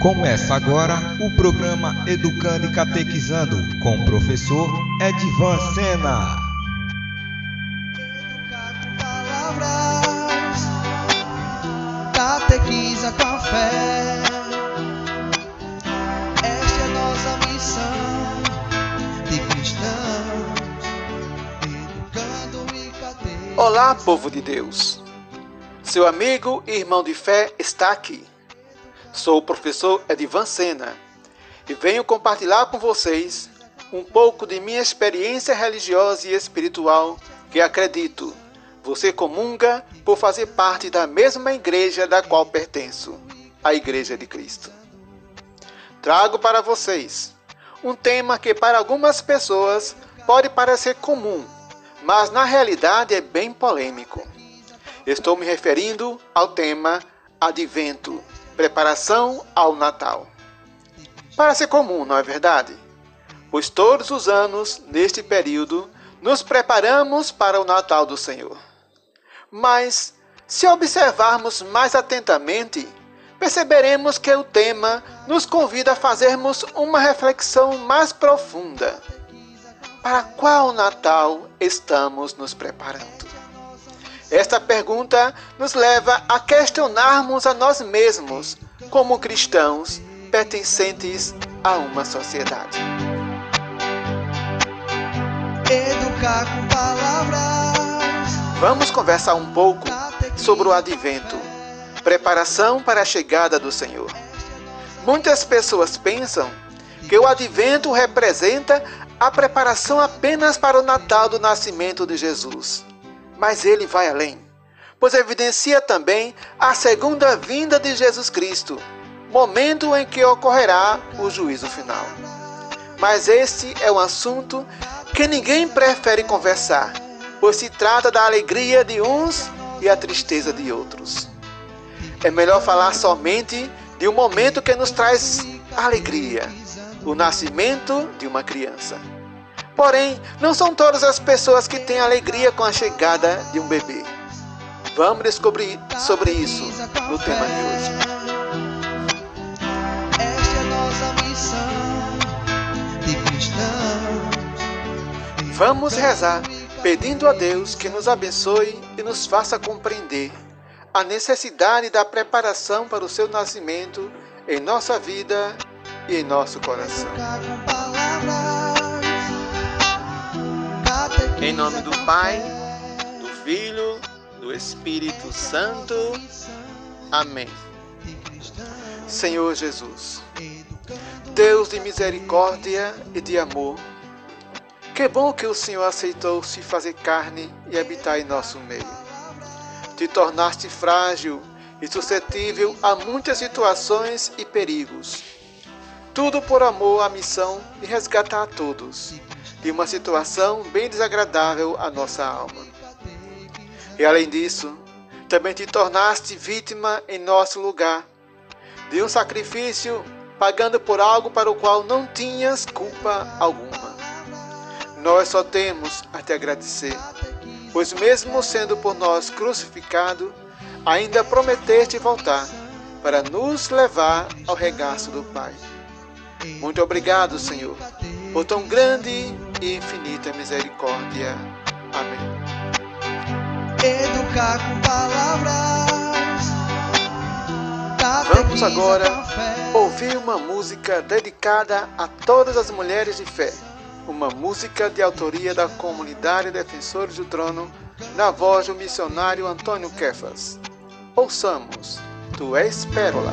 Começa agora o programa Educando e Catequizando com o professor Edvan Sena. Educar com palavras, catequiza com fé. Esta é a nossa missão de cristão, educando e catequizando. Olá, povo de Deus. Seu amigo e irmão de fé está aqui. Sou o professor Edivan Sena e venho compartilhar com vocês um pouco de minha experiência religiosa e espiritual que acredito você comunga por fazer parte da mesma igreja da qual pertenço, a Igreja de Cristo. Trago para vocês um tema que para algumas pessoas pode parecer comum, mas na realidade é bem polêmico. Estou me referindo ao tema Advento, preparação ao Natal. Parece comum, não é verdade? Pois todos os anos, neste período, nos preparamos para o Natal do Senhor. Mas, se observarmos mais atentamente, perceberemos que o tema nos convida a fazermos uma reflexão mais profunda. Para qual Natal estamos nos preparando? Esta pergunta nos leva a questionarmos a nós mesmos, como cristãos pertencentes a uma sociedade. Educar com palavras, Vamos conversar um pouco sobre o advento, preparação para a chegada do Senhor. Muitas pessoas pensam que o advento representa a preparação apenas para o Natal do nascimento de Jesus. Mas ele vai além, pois evidencia também a segunda vinda de Jesus Cristo, momento em que ocorrerá o juízo final. Mas este é um assunto que ninguém prefere conversar, pois se trata da alegria de uns e a tristeza de outros. É melhor falar somente de um momento que nos traz alegria, o nascimento de uma criança. Porém, não são todas as pessoas que têm alegria com a chegada de um bebê. Vamos descobrir sobre isso no tema de hoje. Esta é a nossa missão de cristão. Vamos rezar pedindo a Deus que nos abençoe e nos faça compreender a necessidade da preparação para o seu nascimento em nossa vida e em nosso coração. Em nome do Pai, do Filho, do Espírito Santo. Amém. Senhor Jesus, Deus de misericórdia e de amor, que bom que o Senhor aceitou se fazer carne e habitar em nosso meio. Te tornaste frágil e suscetível a muitas situações e perigos. Tudo por amor à missão de resgatar a todos de uma situação bem desagradável à nossa alma. E além disso, também te tornaste vítima em nosso lugar de um sacrifício pagando por algo para o qual não tinhas culpa alguma. Nós só temos a te agradecer, pois mesmo sendo por nós crucificado, ainda prometeste voltar para nos levar ao regaço do Pai. Muito obrigado, Senhor, por tão grande e infinita misericórdia. Amém. Educar com palavras. Vamos agora ouvir uma música dedicada a todas as mulheres de fé. Uma música de autoria da comunidade Defensores do Trono, na voz do missionário Antônio Kefas. Ouçamos, Tu és pérola.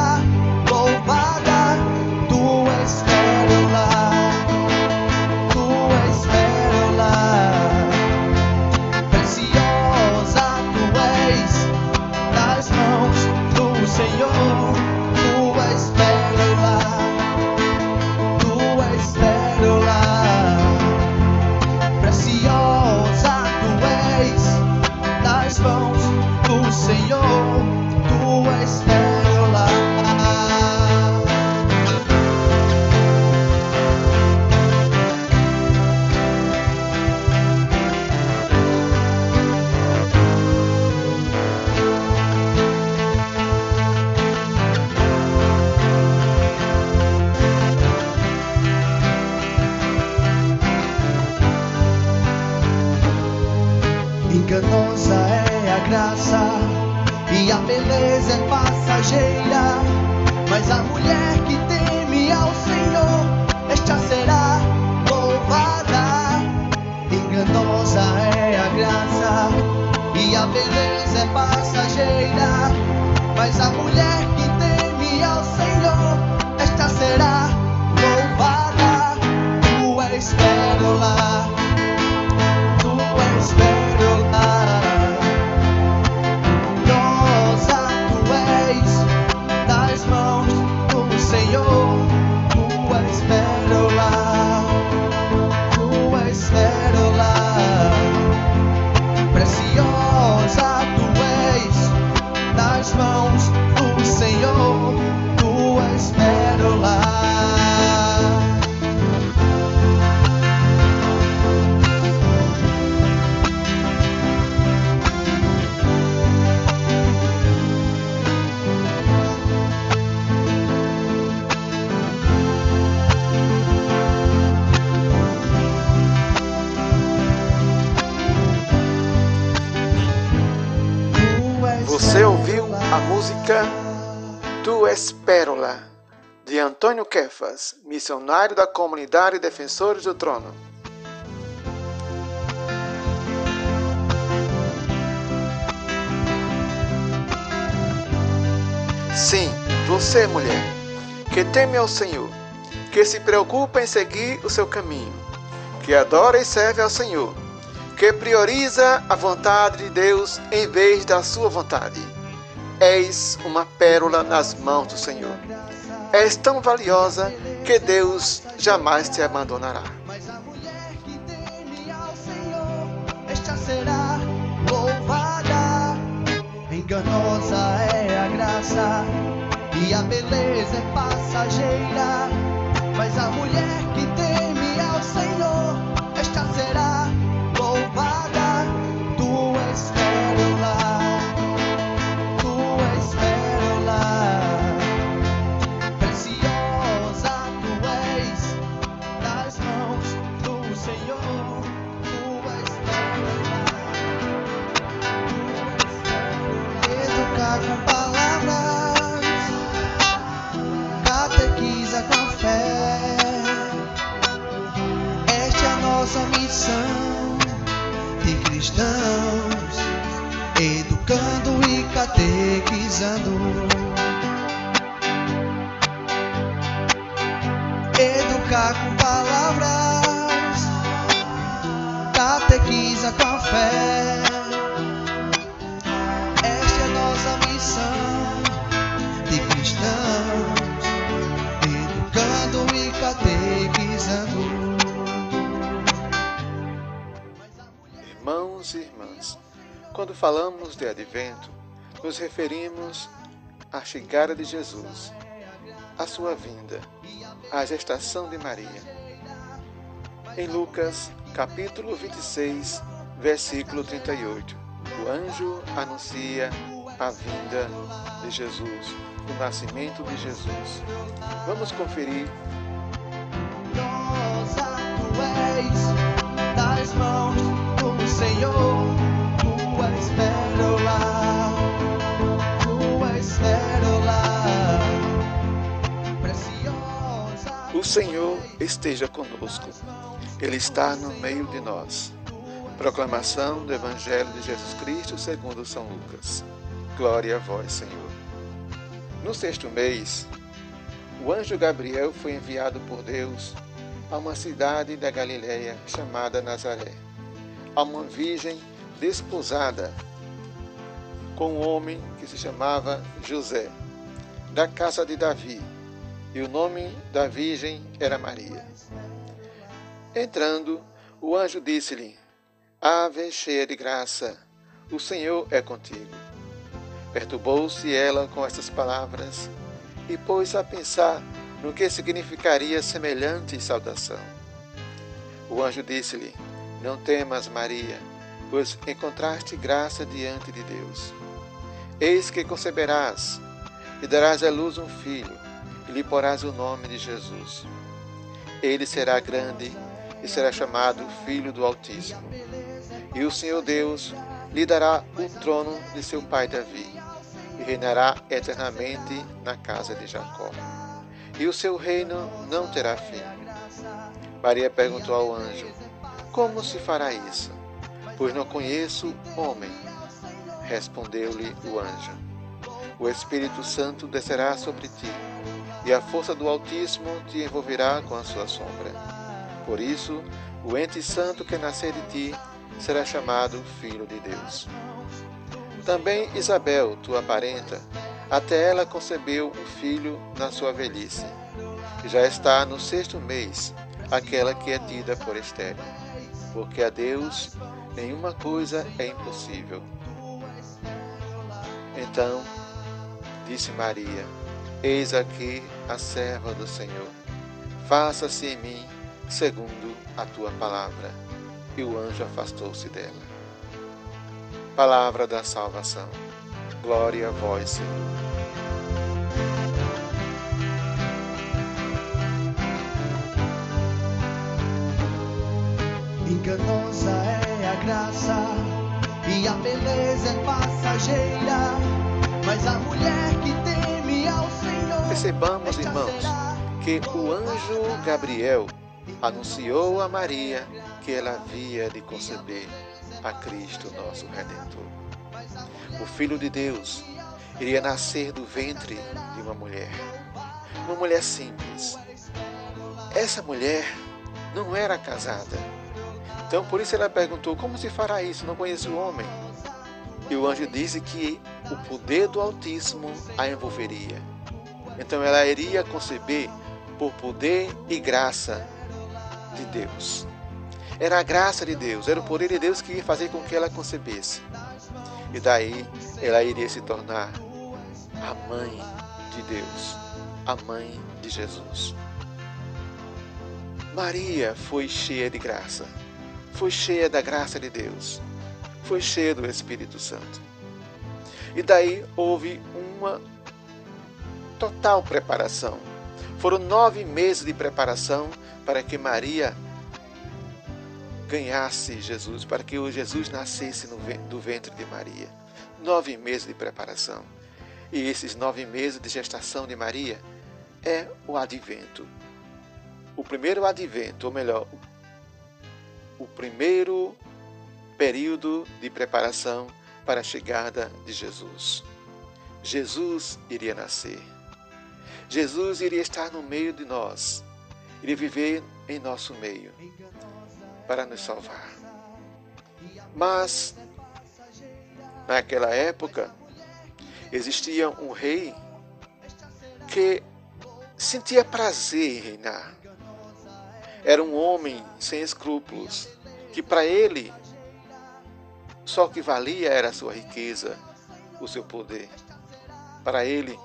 Kefas, missionário da comunidade Defensores do Trono. Sim, você, mulher, que teme ao Senhor, que se preocupa em seguir o seu caminho, que adora e serve ao Senhor, que prioriza a vontade de Deus em vez da sua vontade. És uma pérola nas mãos do Senhor. És tão valiosa que Deus jamais te abandonará. Mas a mulher que teme ao Senhor, esta será louvada. Enganosa é a graça e a beleza é passageira. Mas a mulher nos referimos à chegada de Jesus, à sua vinda, à gestação de Maria. Em Lucas, capítulo 26, versículo 38, o anjo anuncia a vinda de Jesus, o nascimento de Jesus. Vamos conferir tu és das mãos, o Senhor, tu és Senhor esteja conosco. Ele está no meio de nós. Proclamação do Evangelho de Jesus Cristo segundo São Lucas. Glória a vós, Senhor. No sexto mês, o anjo Gabriel foi enviado por Deus a uma cidade da Galiléia chamada Nazaré, a uma virgem desposada com um homem que se chamava José, da casa de Davi, e o nome da virgem era Maria. Entrando, o anjo disse-lhe: Ave cheia de graça, o Senhor é contigo. Perturbou-se ela com estas palavras e pôs a pensar no que significaria semelhante saudação. O anjo disse-lhe: Não temas, Maria, pois encontraste graça diante de Deus. Eis que conceberás e darás à luz um filho, e lhe porás o nome de Jesus. Ele será grande e será chamado Filho do Altíssimo. E o Senhor Deus lhe dará o trono de seu pai Davi, e reinará eternamente na casa de Jacó. E o seu reino não terá fim. Maria perguntou ao anjo: Como se fará isso? Pois não conheço homem. Respondeu-lhe o anjo: O Espírito Santo descerá sobre ti, e a força do Altíssimo te envolverá com a sua sombra. Por isso, o ente santo que nascer de ti será chamado Filho de Deus. Também Isabel, tua parenta, até ela concebeu um filho na sua velhice, já está no sexto mês, aquela que é tida por estéril, porque a Deus nenhuma coisa é impossível. Então, disse Maria, eis aqui a serva do Senhor, faça-se em mim segundo a tua palavra. E o anjo afastou-se dela. Palavra da salvação. Glória a vós, Senhor. Enganosa é a graça e a beleza é passageira, mas a mulher que Senhor. Percebamos, irmãos, que o anjo Gabriel anunciou a Maria que ela havia de conceber a Cristo, nosso Redentor. O Filho de Deus iria nascer do ventre de uma mulher, uma mulher simples. Essa mulher não era casada. Então, por isso ela perguntou: Como se fará isso? Não conheço o homem. E o anjo disse que o poder do Altíssimo a envolveria. Então, ela iria conceber por poder e graça de Deus. Era a graça de Deus, era o poder de Deus que ia fazer com que ela concebesse. E daí ela iria se tornar a mãe de Deus, a mãe de Jesus. Maria foi cheia de graça, foi cheia da graça de Deus, foi cheia do Espírito Santo. E daí houve uma total preparação. Foram nove meses de preparação para que Maria ganhasse Jesus, para que o Jesus nascesse do ventre de Maria. Nove meses de preparação. E esses nove meses de gestação de Maria é o advento. O primeiro advento, ou melhor, o primeiro período de preparação para a chegada de Jesus. Jesus iria nascer. Jesus iria estar no meio de nós, iria viver em nosso meio para nos salvar. Mas, naquela época, existia um rei que sentia prazer em reinar. Era um homem sem escrúpulos, que para ele só o que valia era a sua riqueza, o seu poder. Para ele,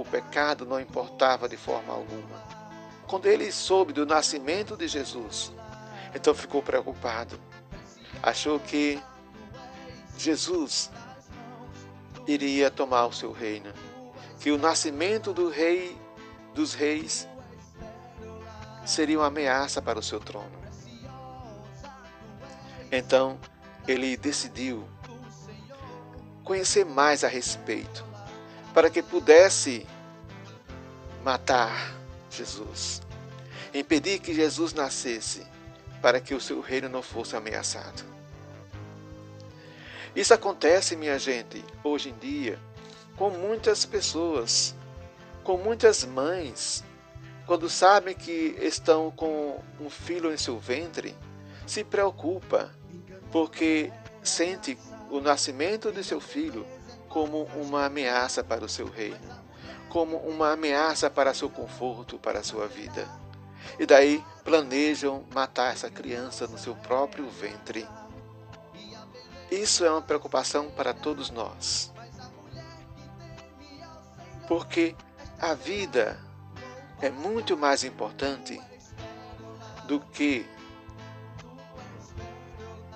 o pecado não importava de forma alguma. Quando ele soube do nascimento de Jesus, então ficou preocupado. Achou que Jesus iria tomar o seu reino, que o nascimento do rei dos reis seria uma ameaça para o seu trono. Então ele decidiu conhecer mais a respeito, para que pudesse matar Jesus, impedir que Jesus nascesse, para que o seu reino não fosse ameaçado. Isso acontece, minha gente, hoje em dia, com muitas pessoas, com muitas mães, quando sabem que estão com um filho em seu ventre, se preocupa, porque sente o nascimento de seu filho como uma ameaça para o seu reino, como uma ameaça para seu conforto, para sua vida. E daí planejam matar essa criança no seu próprio ventre. Isso é uma preocupação para todos nós. Porque a vida é muito mais importante do que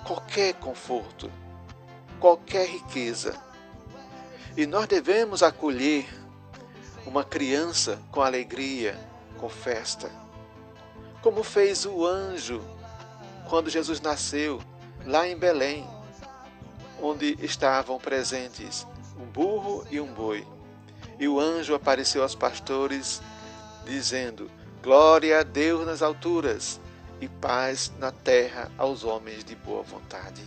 qualquer conforto, qualquer riqueza. E nós devemos acolher uma criança com alegria, com festa, como fez o anjo quando Jesus nasceu lá em Belém, onde estavam presentes um burro e um boi. E o anjo apareceu aos pastores, dizendo: Glória a Deus nas alturas e paz na terra aos homens de boa vontade.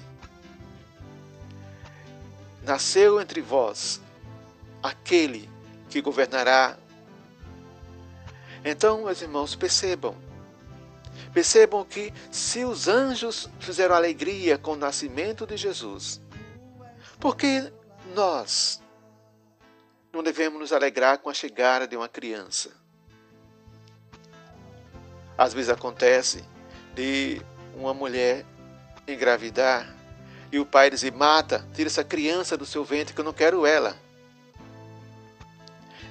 Nasceu entre vós aquele que governará. Então, meus irmãos, percebam. Percebam que se os anjos fizeram alegria com o nascimento de Jesus, por que nós não devemos nos alegrar com a chegada de uma criança? Às vezes acontece de uma mulher engravidar e o pai dizer: mata, tira essa criança do seu ventre que eu não quero ela.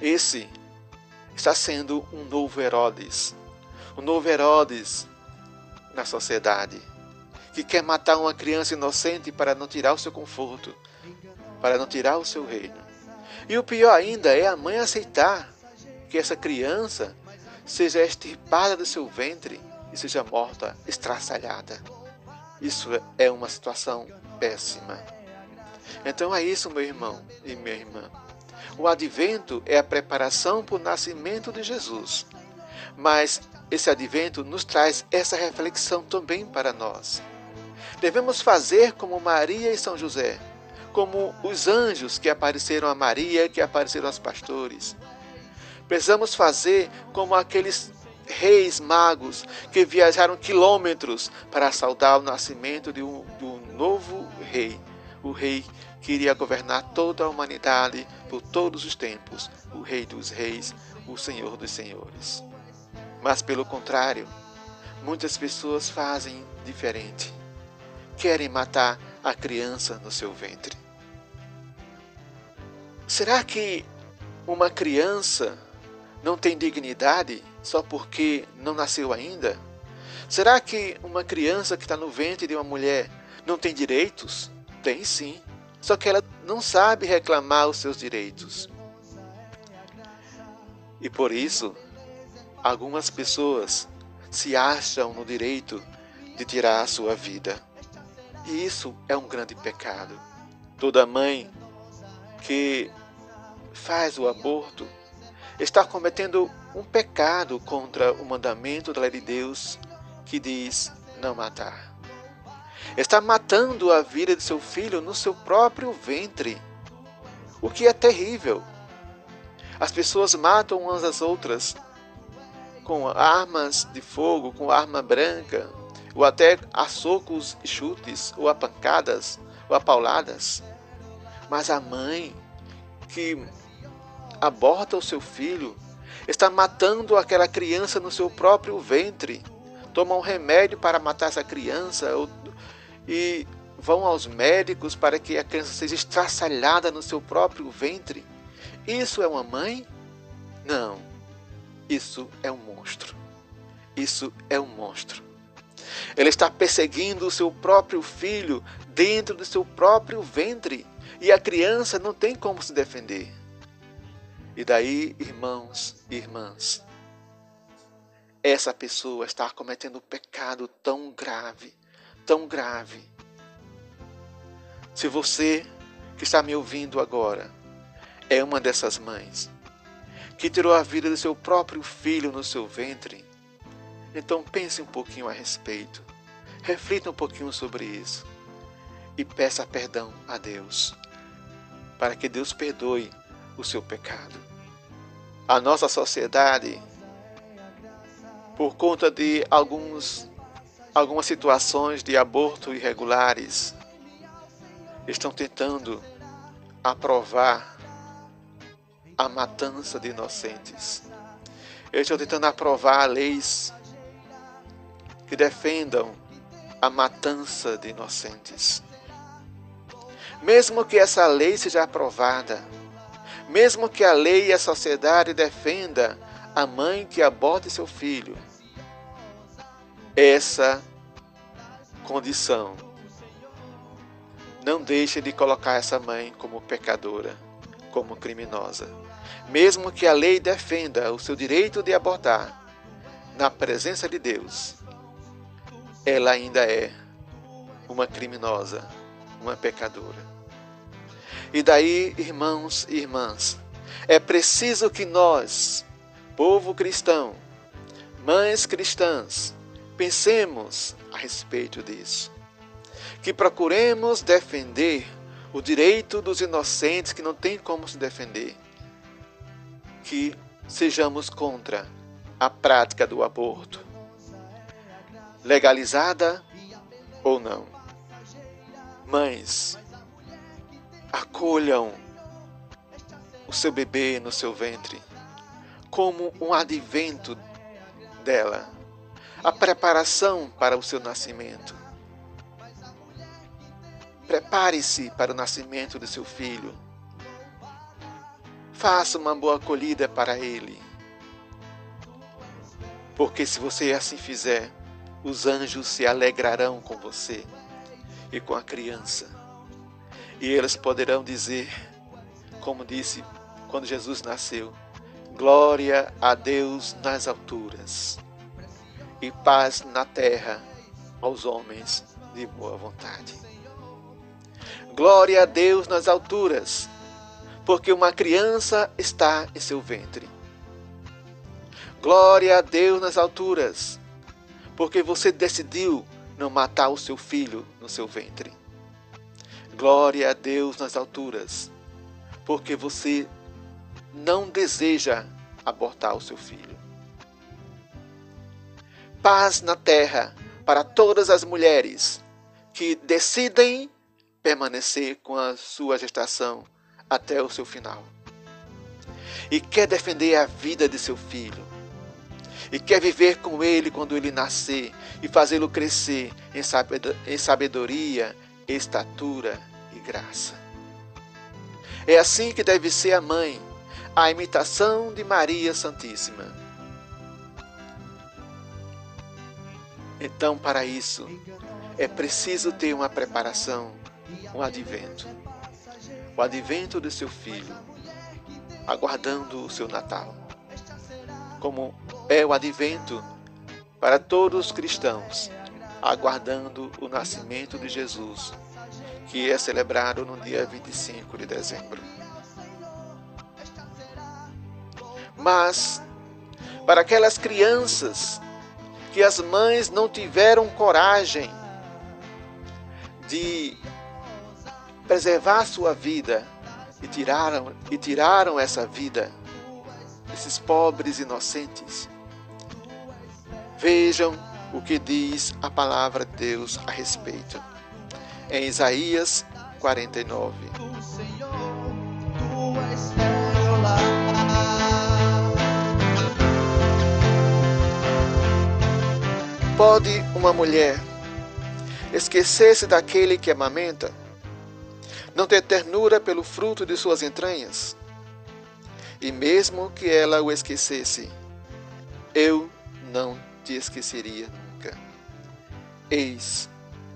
Esse está sendo um novo Herodes, um novo Herodes na sociedade, que quer matar uma criança inocente para não tirar o seu conforto, para não tirar o seu reino. E o pior ainda é a mãe aceitar que essa criança seja extirpada do seu ventre e seja morta, estraçalhada. Isso é uma situação péssima. Então é isso, meu irmão e minha irmã. O advento é a preparação para o nascimento de Jesus. Mas esse advento nos traz essa reflexão também para nós. Devemos fazer como Maria e São José, como os anjos que apareceram a Maria, que apareceram aos pastores. Precisamos fazer como aqueles reis magos que viajaram quilômetros para saudar o nascimento de um, de um novo rei, o rei que iria governar toda a humanidade por todos os tempos, o Rei dos Reis, o Senhor dos Senhores. Mas, pelo contrário, muitas pessoas fazem diferente. Querem matar a criança no seu ventre. Será que uma criança não tem dignidade só porque não nasceu ainda? Será que uma criança que está no ventre de uma mulher não tem direitos? Tem sim. Só que ela não sabe reclamar os seus direitos. E por isso, algumas pessoas se acham no direito de tirar a sua vida. E isso é um grande pecado. Toda mãe que faz o aborto está cometendo um pecado contra o mandamento da lei de Deus que diz não matar. Está matando a vida de seu filho no seu próprio ventre, o que é terrível. As pessoas matam umas às outras com armas de fogo, com arma branca, ou até a socos e chutes, ou a pancadas, ou a pauladas. Mas a mãe que aborta o seu filho está matando aquela criança no seu próprio ventre. Tomam um remédio para matar essa criança e vão aos médicos para que a criança seja estraçalhada no seu próprio ventre. Isso é uma mãe? Não. Isso é um monstro. Isso é um monstro. Ele está perseguindo o seu próprio filho dentro do seu próprio ventre e a criança não tem como se defender. E daí, irmãos e irmãs, essa pessoa está cometendo um pecado tão grave, tão grave, Se você que está me ouvindo agora é uma dessas mães que tirou a vida do seu próprio filho no seu ventre, então pense um pouquinho a respeito. Reflita um pouquinho sobre isso e peça perdão a Deus, para que Deus perdoe o seu pecado. A nossa sociedade, por conta de alguns, algumas situações de aborto irregulares, estão tentando aprovar a matança de inocentes. Eles estão tentando aprovar leis que defendam a matança de inocentes. Mesmo que essa lei seja aprovada, mesmo que a lei e a sociedade defenda a mãe que aborte seu filho, essa condição não deixe de colocar essa mãe como pecadora, como criminosa. Mesmo que a lei defenda o seu direito de abortar, na presença de Deus, ela ainda é uma criminosa, uma pecadora. E daí, irmãos e irmãs, é preciso que nós, povo cristão, mães cristãs, pensemos a respeito disso. Que procuremos defender o direito dos inocentes que não têm como se defender. Que sejamos contra a prática do aborto legalizada ou não. Mães, acolham o seu bebê no seu ventre como um advento dela, a preparação para o seu nascimento. Prepare-se para o nascimento do seu filho. Faça uma boa acolhida para ele. Porque se você assim fizer, os anjos se alegrarão com você e com a criança. E eles poderão dizer, como disse quando Jesus nasceu: Glória a Deus nas alturas e paz na terra aos homens de boa vontade. Glória a Deus nas alturas, porque uma criança está em seu ventre. Glória a Deus nas alturas, porque você decidiu não matar o seu filho no seu ventre. Glória a Deus nas alturas, porque você não deseja abortar o seu filho. Paz na terra para todas as mulheres que decidem permanecer com a sua gestação até o seu final. E quer defender a vida de seu filho e quer viver com Ele quando Ele nascer e fazê-lo crescer em sabedoria, estatura e graça. É assim que deve ser a mãe, a imitação de Maria Santíssima. Então, para isso, é preciso ter uma preparação, um advento. O advento do seu filho, aguardando o seu Natal. Como é o advento para todos os cristãos, aguardando o nascimento de Jesus, que é celebrado no dia 25 de dezembro. Mas, para aquelas crianças que as mães não tiveram coragem de preservar sua vida e tiraram, e tiraram essa vida, esses pobres inocentes, Vejam o que diz a palavra de Deus a respeito. Em Isaías 49. Pode uma mulher esquecer-se daquele que amamenta? Não ter ternura pelo fruto de suas entranhas? E mesmo que ela o esquecesse, eu não te esqueceria nunca. Eis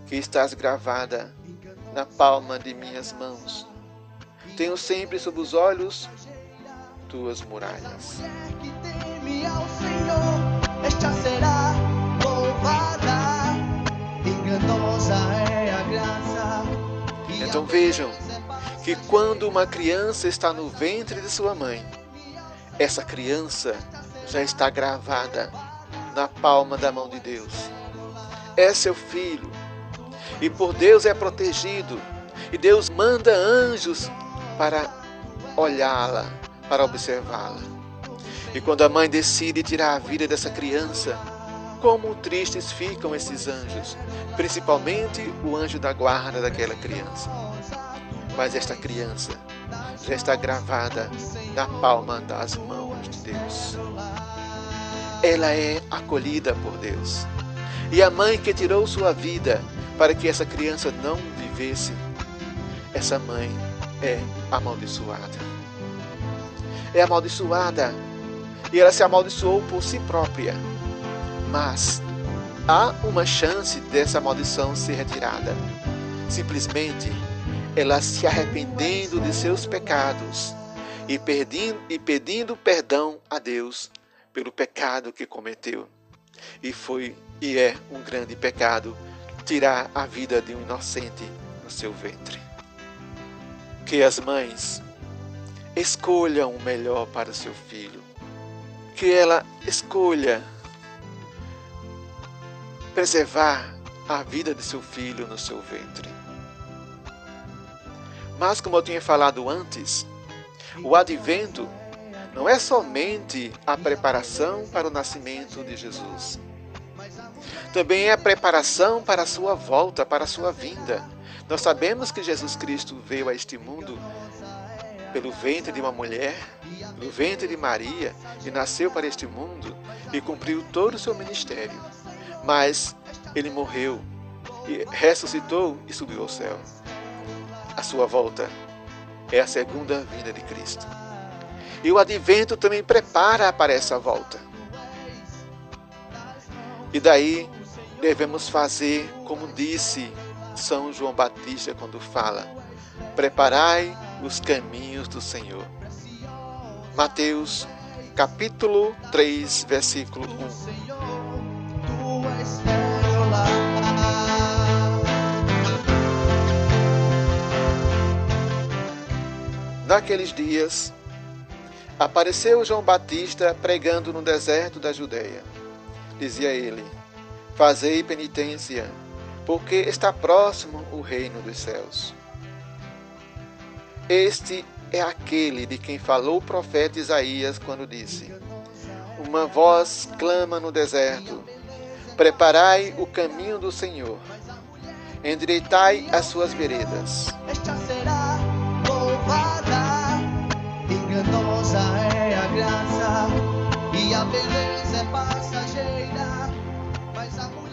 que estás gravada na palma de minhas mãos. Tenho sempre sob os olhos tuas muralhas. Então vejam que quando uma criança está no ventre de sua mãe, essa criança já está gravada na palma da mão de Deus. É seu filho e por Deus é protegido, e Deus manda anjos para olhá-la, para observá-la. E quando a mãe decide tirar a vida dessa criança, como tristes ficam esses anjos, principalmente o anjo da guarda daquela criança. Mas esta criança já está gravada na palma das mãos de Deus. Ela é acolhida por Deus. E a mãe que tirou sua vida para que essa criança não vivesse, essa mãe é amaldiçoada. É amaldiçoada e ela se amaldiçoou por si própria. Mas há uma chance dessa maldição ser retirada. Simplesmente ela se arrependendo de seus pecados e, pedindo, e pedindo perdão a Deus pelo pecado que cometeu. E foi e é um grande pecado tirar a vida de um inocente no seu ventre. Que as mães escolham o melhor para o seu filho. Que ela escolha preservar a vida de seu filho no seu ventre. Mas, como eu tinha falado antes, o advento não é somente a preparação para o nascimento de Jesus. Também é a preparação para a sua volta, para a sua vinda. Nós sabemos que Jesus Cristo veio a este mundo pelo ventre de uma mulher, pelo ventre de Maria, e nasceu para este mundo e cumpriu todo o seu ministério. Mas ele morreu e ressuscitou e subiu ao céu. A sua volta é a segunda vinda de Cristo. E o advento também prepara para essa volta. E daí devemos fazer como disse São João Batista quando fala: Preparai os caminhos do Senhor. Mateus, capítulo 3, versículo 1. Naqueles dias, apareceu João Batista pregando no deserto da Judéia. Dizia ele: Fazei penitência, porque está próximo o reino dos céus. Este é aquele de quem falou o profeta Isaías quando disse: Uma voz clama no deserto: Preparai o caminho do Senhor, endireitai as suas veredas. Esta será louvada, enganosa é a graça e a beleza é passageira.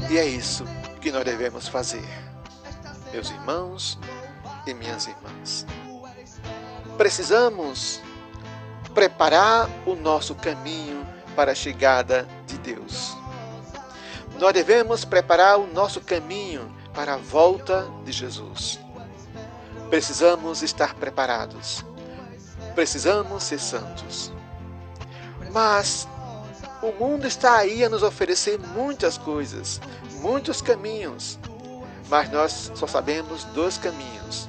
E é isso que nós devemos fazer, meus irmãos e minhas irmãs. Precisamos preparar o nosso caminho para a chegada de Deus. Nós devemos preparar o nosso caminho para a volta de Jesus. Precisamos estar preparados. Precisamos ser santos. Mas o mundo está aí a nos oferecer muitas coisas, muitos caminhos. Mas nós só sabemos dois caminhos: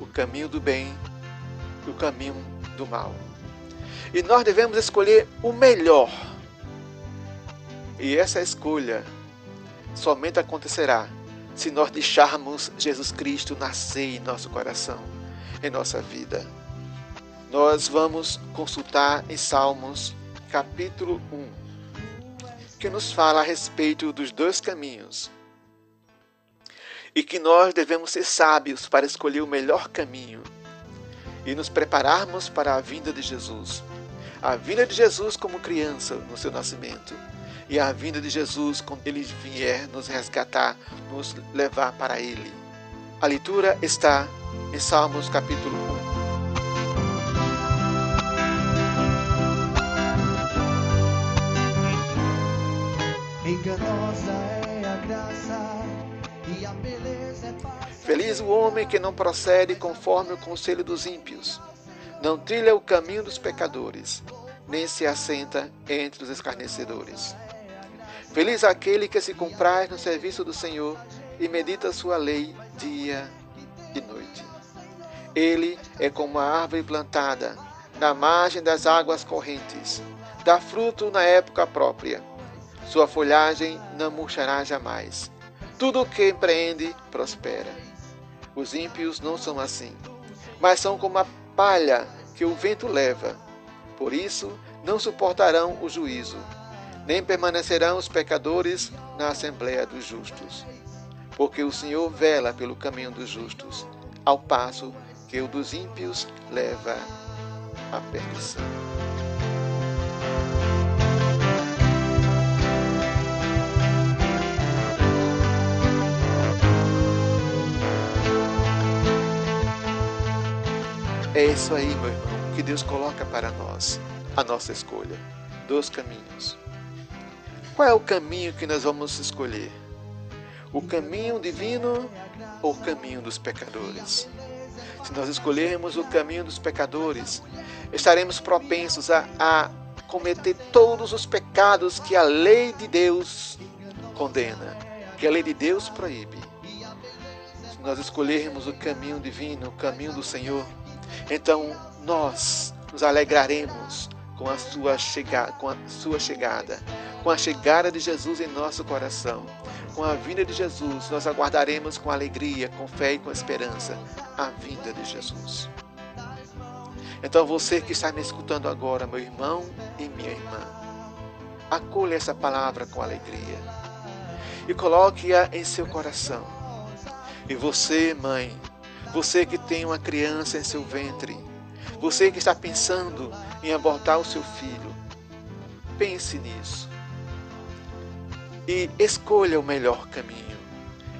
o caminho do bem e o caminho do mal. E nós devemos escolher o melhor. E essa escolha somente acontecerá se nós deixarmos Jesus Cristo nascer em nosso coração, em nossa vida. Nós vamos consultar em Salmos, capítulo 1, que nos fala a respeito dos dois caminhos. E que nós devemos ser sábios para escolher o melhor caminho e nos prepararmos para a vinda de Jesus. A vinda de Jesus como criança no seu nascimento e a vinda de Jesus quando ele vier nos resgatar, nos levar para ele. A leitura está em Salmos capítulo 1. enganosa é a graça e a beleza é. Feliz o homem que não procede conforme o conselho dos ímpios, não trilha o caminho dos pecadores, nem se assenta entre os escarnecedores. Feliz aquele que se compraz no serviço do Senhor e medita sua lei dia e noite. Ele é como a árvore plantada na margem das águas correntes, dá fruto na época própria. Sua folhagem não murchará jamais. Tudo o que empreende prospera. Os ímpios não são assim, mas são como a palha que o vento leva. Por isso, não suportarão o juízo, nem permanecerão os pecadores na assembléia dos justos. Porque o Senhor vela pelo caminho dos justos, ao passo que o dos ímpios leva à perdição. É isso aí, meu irmão, que Deus coloca para nós, a nossa escolha, dos caminhos. Qual é o caminho que nós vamos escolher? O caminho divino ou o caminho dos pecadores? Se nós escolhermos o caminho dos pecadores, estaremos propensos a, a cometer todos os pecados que a lei de Deus condena, que a lei de Deus proíbe. Se nós escolhermos o caminho divino, o caminho do Senhor, então nós nos alegraremos com a sua chegada, com a sua chegada, com a chegada de Jesus em nosso coração. Com a vinda de Jesus, nós aguardaremos com alegria, com fé e com esperança a vinda de Jesus. Então você que está me escutando agora, meu irmão e minha irmã, acolha essa palavra com alegria e coloque-a em seu coração. E você, mãe, você que tem uma criança em seu ventre, você que está pensando em abortar o seu filho, pense nisso. E escolha o melhor caminho.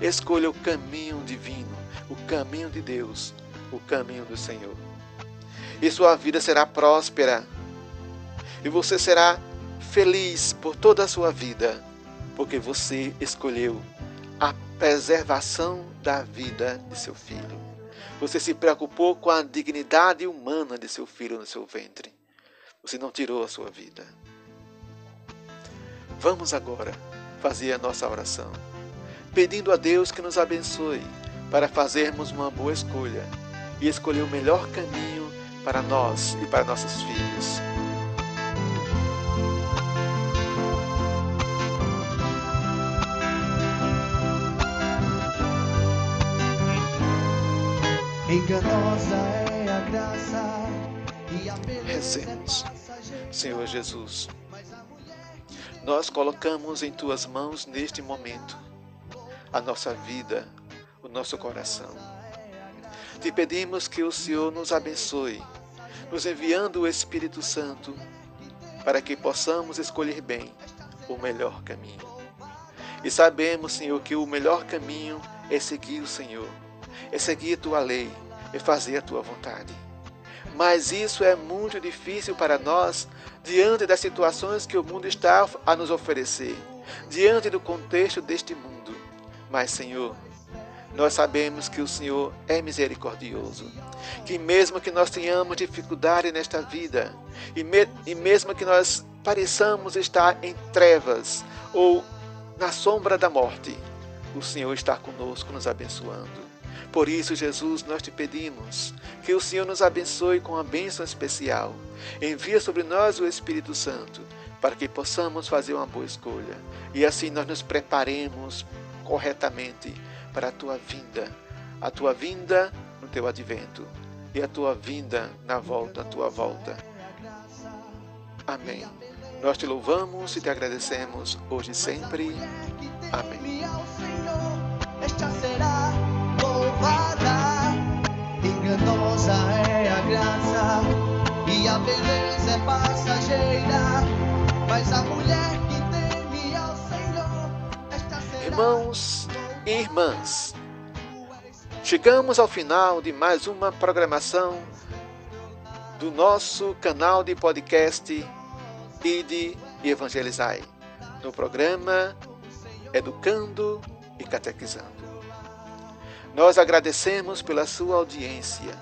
Escolha o caminho divino, o caminho de Deus, o caminho do Senhor. E sua vida será próspera. E você será feliz por toda a sua vida, porque você escolheu a preservação da vida de seu filho. Você se preocupou com a dignidade humana de seu filho no seu ventre. Você não tirou a sua vida. Vamos agora fazer a nossa oração, pedindo a Deus que nos abençoe para fazermos uma boa escolha e escolher o melhor caminho para nós e para nossos filhos. Enganosa é a graça e a Rezemos. Senhor Jesus, nós colocamos em tuas mãos neste momento a nossa vida, o nosso coração. Te pedimos que o Senhor nos abençoe, nos enviando o Espírito Santo, para que possamos escolher bem o melhor caminho. E sabemos, Senhor, que o melhor caminho é seguir o Senhor, é seguir a tua lei, é fazer a tua vontade. Mas isso é muito difícil para nós diante das situações que o mundo está a nos oferecer, diante do contexto deste mundo. Mas, Senhor, nós sabemos que o Senhor é misericordioso, que mesmo que nós tenhamos dificuldade nesta vida, e, me, e mesmo que nós pareçamos estar em trevas ou na sombra da morte, o Senhor está conosco, nos abençoando. Por isso, Jesus, nós te pedimos que o Senhor nos abençoe com uma bênção especial. Envia sobre nós o Espírito Santo para que possamos fazer uma boa escolha e assim nós nos preparemos corretamente para a tua vinda, a tua vinda no teu advento e a tua vinda na volta, a tua volta. Amém. Nós te louvamos e te agradecemos hoje e sempre. Amém. Louvada. Enganosa é a graça e a beleza é passageira. Mas a mulher que teme ao Senhor, esta será Irmãos e irmãs, chegamos ao final de mais uma programação do nosso canal de podcast Ide e Evangelizai, no programa Educando e Catequizando. Nós agradecemos pela sua audiência.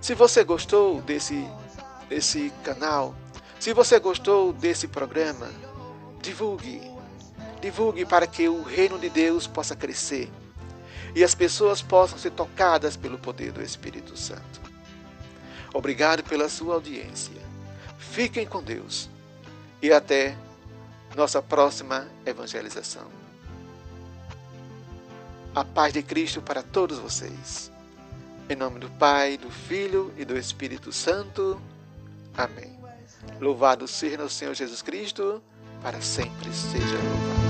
Se você gostou desse, desse canal, se você gostou desse programa, divulgue. Divulgue para que o reino de Deus possa crescer e as pessoas possam ser tocadas pelo poder do Espírito Santo. Obrigado pela sua audiência. Fiquem com Deus e até nossa próxima evangelização. A paz de Cristo para todos vocês. Em nome do Pai, do Filho e do Espírito Santo. Amém. Louvado seja o Senhor Jesus Cristo, para sempre seja louvado.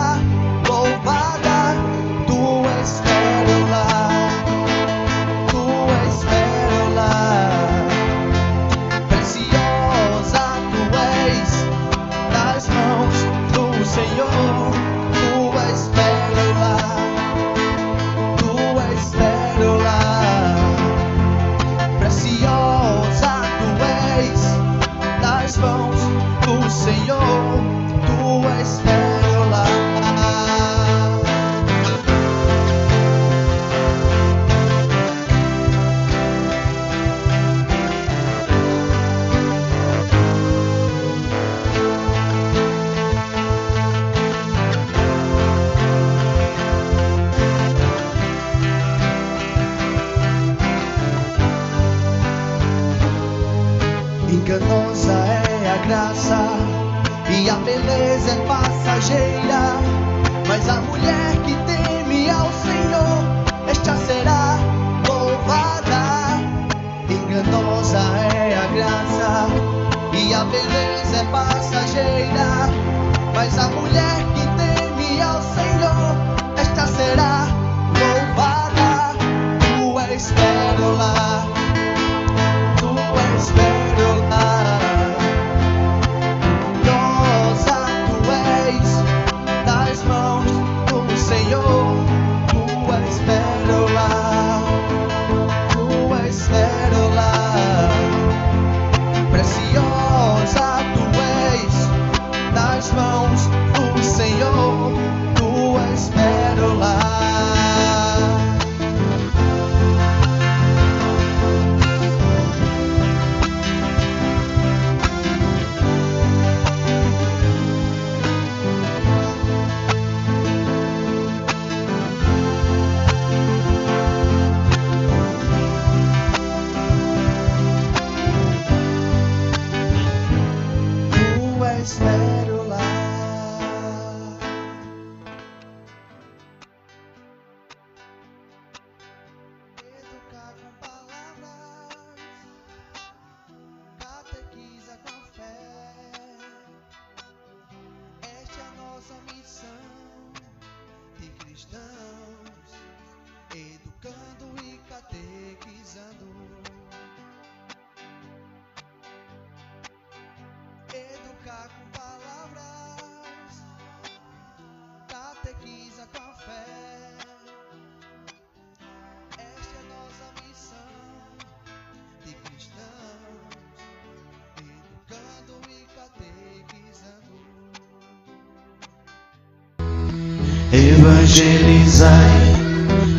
evangelizai,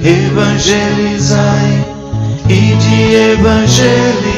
evangelizai e de evangelizar.